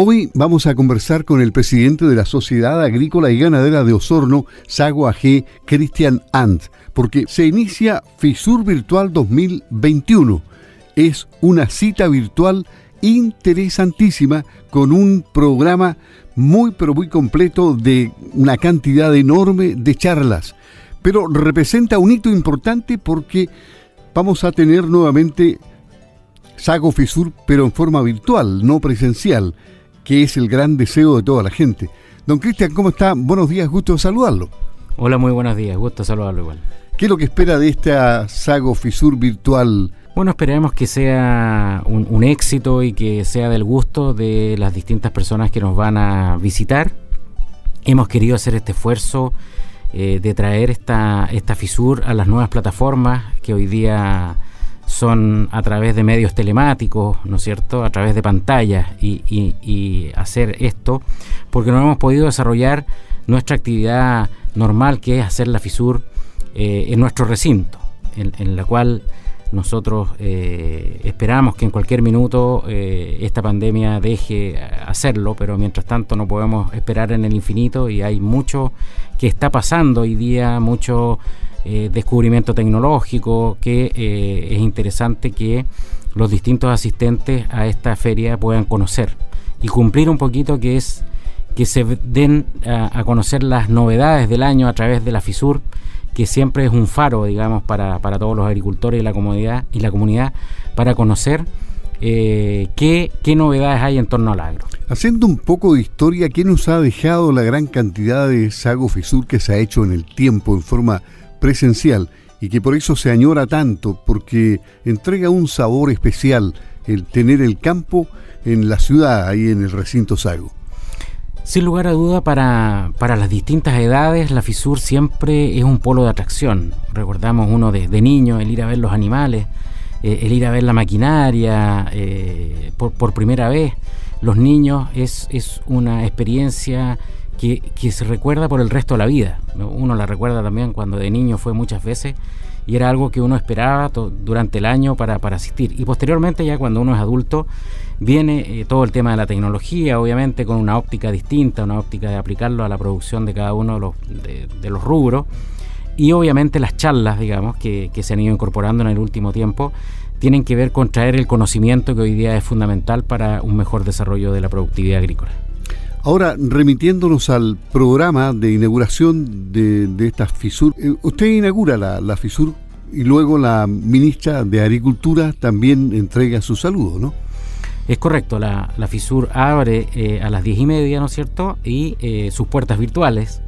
Hoy vamos a conversar con el presidente de la Sociedad Agrícola y Ganadera de Osorno, Sago AG, Cristian Ant, porque se inicia FISUR Virtual 2021. Es una cita virtual interesantísima con un programa muy pero muy completo de una cantidad enorme de charlas. Pero representa un hito importante porque vamos a tener nuevamente Sago Fisur, pero en forma virtual, no presencial que es el gran deseo de toda la gente. Don Cristian, ¿cómo está? Buenos días, gusto saludarlo. Hola, muy buenos días, gusto saludarlo igual. ¿Qué es lo que espera de esta Sago Fisur virtual? Bueno, esperemos que sea un, éxito y que sea del gusto de las distintas personas que nos van a visitar. Hemos querido hacer este esfuerzo eh, de traer esta, esta FISUR a las nuevas plataformas que hoy día son a través de medios telemáticos, ¿no es cierto?, a través de pantallas y, hacer esto, porque no hemos podido desarrollar nuestra actividad normal, que es hacer la FISUR eh, en nuestro recinto, en, la cual nosotros eh, esperamos que en cualquier minuto eh, esta pandemia deje hacerlo, pero mientras tanto no podemos esperar en el infinito y hay mucho que está pasando hoy día, mucho eh, descubrimiento tecnológico, que es interesante que los distintos asistentes a esta feria puedan conocer y cumplir un poquito que es que se den a, conocer las novedades del año a través de la FISUR, que siempre es un faro, digamos, para, todos los agricultores y la comunidad, y la comunidad para conocer eh, qué, qué, novedades hay en torno al agro. Haciendo un poco de historia, ¿qué nos ha dejado la gran cantidad de Sago Fisur que se ha hecho en el tiempo en forma presencial y que por eso se añora tanto, porque entrega un sabor especial el tener el campo en la ciudad, ahí en el recinto Sago. Sin lugar a duda, para, para, las distintas edades, la FISUR siempre es un polo de atracción. Recordamos uno de, niño, el ir a ver los animales, eh, el ir a ver la maquinaria eh, por, por, primera vez. Los niños es, es una experiencia que, se recuerda por el resto de la vida. Uno la recuerda también cuando de niño fue muchas veces y era algo que uno esperaba durante el año para, asistir. Y posteriormente ya cuando uno es adulto viene eh, todo el tema de la tecnología, obviamente con una óptica distinta, una óptica de aplicarlo a la producción de cada uno de los, de, los rubros. Y obviamente las charlas, digamos, que, que se han ido incorporando en el último tiempo, tienen que ver con traer el conocimiento que hoy día es fundamental para un mejor desarrollo de la productividad agrícola. Ahora, remitiéndonos al programa de inauguración de, esta FISUR, eh, usted inaugura la, FISUR y luego la ministra de Agricultura también entrega su saludo, ¿no? Es correcto, la, FISUR abre eh, a las diez y media, ¿no es cierto? Y eh, sus puertas virtuales.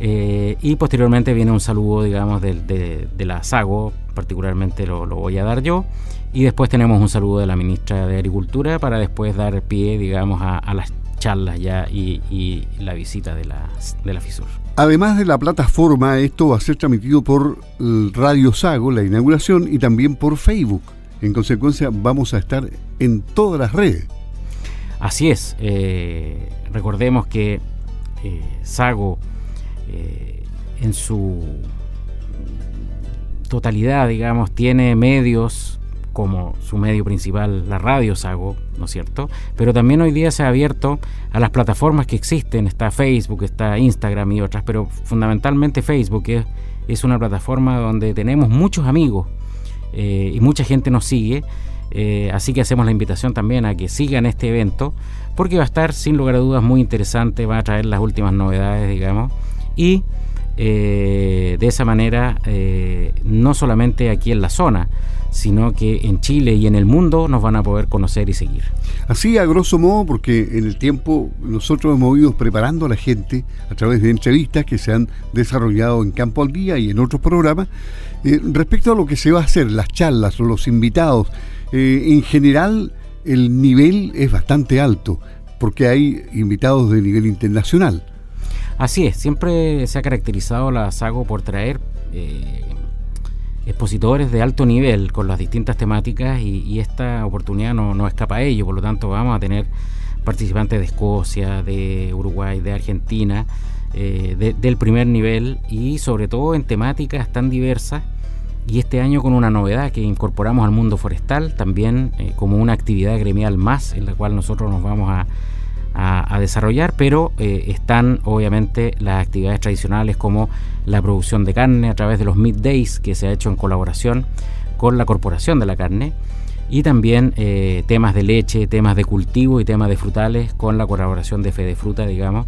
y posteriormente viene un saludo, digamos, de, la SAGO, particularmente lo, voy a dar yo. Y después tenemos un saludo de la ministra de Agricultura para después dar pie, digamos, a, a las charlas ya y, la visita de la, de la FISUR. Además de la plataforma, esto va a ser transmitido por Radio Sago, la inauguración, y también por Facebook. En consecuencia, vamos a estar en todas las redes. Así es. Eh, recordemos que eh, Sago, eh, en su totalidad, digamos, tiene medios como su medio principal, la radio Sago, ¿no es cierto? Pero también hoy día se ha abierto a las plataformas que existen, está Facebook, está Instagram y otras, pero fundamentalmente Facebook es, es una plataforma donde tenemos muchos amigos eh, y mucha gente nos sigue, eh, así que hacemos la invitación también a que sigan este evento, porque va a estar sin lugar a dudas muy interesante, va a traer las últimas novedades, digamos, y eh, de esa manera, no solamente aquí en la zona, sino que en Chile y en el mundo nos van a poder conocer y seguir. Así, a grosso modo, porque en el tiempo nosotros hemos ido preparando a la gente a través de entrevistas que se han desarrollado en Campo al Día y en otros programas, eh, respecto a lo que se va a hacer, las charlas los invitados, eh, en general el nivel es bastante alto, porque hay invitados de nivel internacional. Así es, siempre se ha caracterizado la SAGO por traer eh, expositores de alto nivel con las distintas temáticas y, esta oportunidad no, no, escapa a ello, por lo tanto vamos a tener participantes de Escocia, de Uruguay, de Argentina, eh, del primer nivel y sobre todo en temáticas tan diversas. Y este año con una novedad que incorporamos al mundo forestal también eh, como una actividad gremial más en la cual nosotros nos vamos a, a, desarrollar, pero eh, están obviamente las actividades tradicionales como la producción de carne a través de los Middays que se ha hecho en colaboración con la Corporación de la Carne y también eh, temas de leche, temas de cultivo y temas de frutales con la colaboración de Fede Fruta, digamos,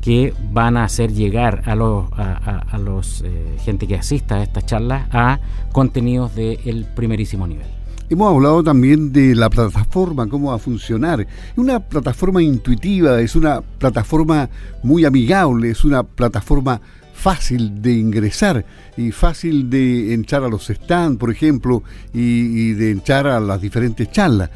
que van a hacer llegar a los, a, los eh, gente que asista a estas charlas a contenidos del primerísimo nivel. Hemos hablado también de la plataforma, cómo va a funcionar. Es una plataforma intuitiva, es una plataforma muy amigable, es una plataforma fácil de ingresar y fácil de entrar a los stands, por ejemplo, y, de entrar a las diferentes charlas.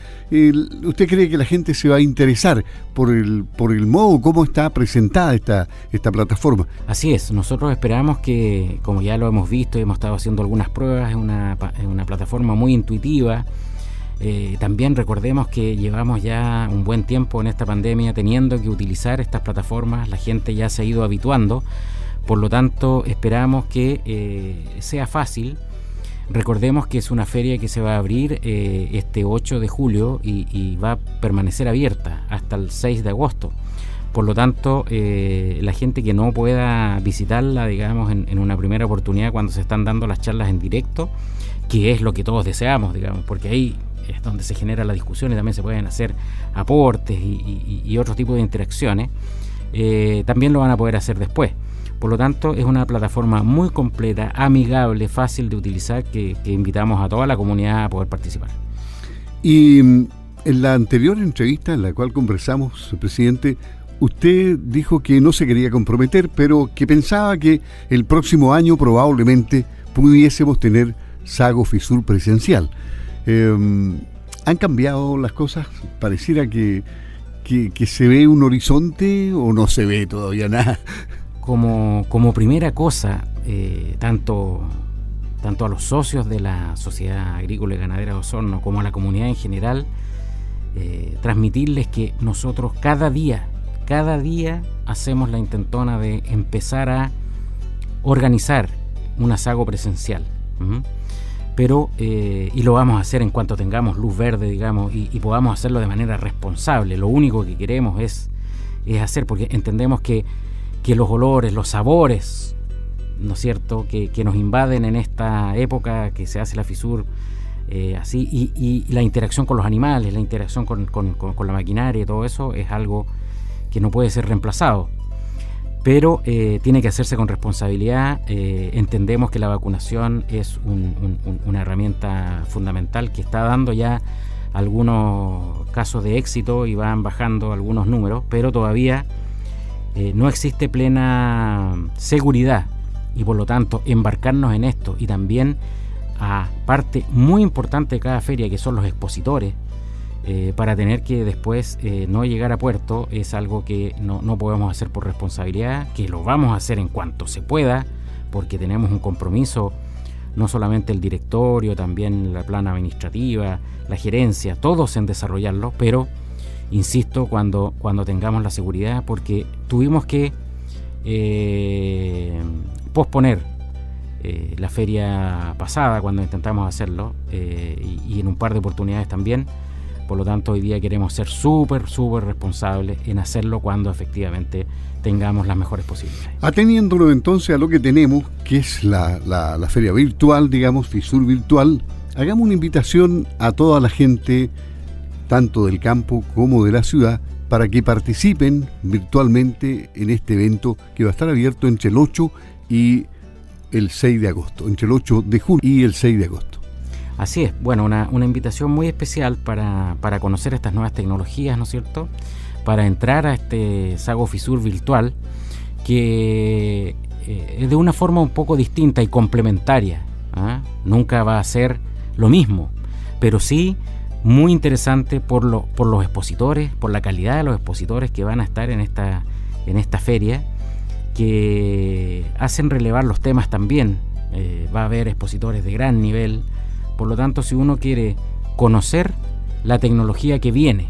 ¿Usted cree que la gente se va a interesar por el, por el modo como está presentada esta, esta plataforma? Así es, nosotros esperamos que, como ya lo hemos visto y hemos estado haciendo algunas pruebas, es una, una plataforma muy intuitiva. Eh, también recordemos que llevamos ya un buen tiempo en esta pandemia teniendo que utilizar estas plataformas, la gente ya se ha ido habituando por lo tanto, esperamos que eh, sea fácil. Recordemos que es una feria que se va a abrir eh, este 8 de julio y, va a permanecer abierta hasta el 6 de agosto. Por lo tanto, eh, la gente que no pueda visitarla, digamos, en, una primera oportunidad cuando se están dando las charlas en directo, que es lo que todos deseamos, digamos, porque ahí es donde se genera la discusión y también se pueden hacer aportes y, y otro tipo de interacciones, también lo van a poder hacer después. Por lo tanto, es una plataforma muy completa, amigable, fácil de utilizar, que, invitamos a toda la comunidad a poder participar. Y mm, en la anterior entrevista en la cual conversamos, presidente, usted dijo que no se quería comprometer, pero que pensaba que el próximo año probablemente pudiésemos tener Sago Fisur presencial. Em, ¿Han cambiado las cosas? Pareciera que, que, se ve un horizonte o no se ve todavía nada como, primera cosa, eh, tanto, tanto a los socios de la Sociedad Agrícola y Ganadera de Osorno como a la comunidad en general, eh, transmitirles que nosotros cada día, cada día hacemos la intentona de empezar a organizar un asago presencial. Pero, eh, y lo vamos a hacer en cuanto tengamos luz verde, digamos, y, y, podamos hacerlo de manera responsable. Lo único que queremos es, es hacer, porque entendemos que que los olores, los sabores, ¿no es cierto?, que, nos invaden en esta época que se hace la fisur eh, así, y, la interacción con los animales, la interacción con, la maquinaria y todo eso es algo que no puede ser reemplazado. Pero eh, tiene que hacerse con responsabilidad. Eh, entendemos que la vacunación es una herramienta fundamental que está dando ya algunos casos de éxito y van bajando algunos números, pero todavía eh, no existe plena seguridad y por lo tanto embarcarnos en esto y también a parte muy importante de cada feria que son los expositores eh, para tener que después eh, no llegar a puerto es algo que no, no, podemos hacer por responsabilidad, que lo vamos a hacer en cuanto se pueda, porque tenemos un compromiso, no solamente el directorio, también la plana administrativa, la gerencia, todos en desarrollarlo, pero insisto, cuando, cuando tengamos la seguridad, porque tuvimos que eh, posponer eh, la feria pasada cuando intentamos hacerlo eh, y, en un par de oportunidades también. Por lo tanto, hoy día queremos ser súper, súper responsables en hacerlo cuando efectivamente tengamos las mejores posibilidades. Ateniéndolo entonces a lo que tenemos, que es la, la, la feria virtual, digamos, FISUR virtual, hagamos una invitación a toda la gente tanto del campo como de la ciudad, para que participen virtualmente en este evento que va a estar abierto entre el 8 y el 6 de agosto, entre el 8 de julio y el 6 de agosto. Así es, bueno, una, invitación muy especial para, conocer estas nuevas tecnologías, ¿no es cierto? Para entrar a este Sago Fisur virtual, que eh, es de una forma un poco distinta y complementaria. ¿ah? Nunca va a ser lo mismo, pero sí muy interesante por, lo, por los expositores, por la calidad de los expositores que van a estar en esta, en esta feria, que hacen relevar los temas también. Eh, va a haber expositores de gran nivel. Por lo tanto, si uno quiere conocer la tecnología que viene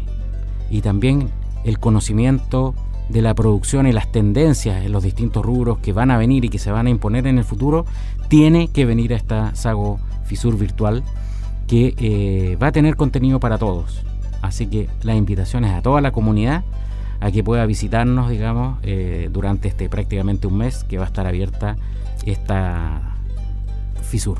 y también el conocimiento de la producción y las tendencias en los distintos rubros que van a venir y que se van a imponer en el futuro, tiene que venir a esta Sago Fisur virtual que eh, va a tener contenido para todos. Así que la invitación es a toda la comunidad a que pueda visitarnos, digamos, eh, durante este prácticamente un mes que va a estar abierta esta FISUR.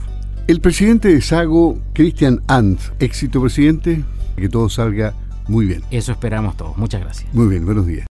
El presidente de Sago, Christian Ant, éxito presidente, que todo salga muy bien. Eso esperamos todos. Muchas gracias. Muy bien, buenos días.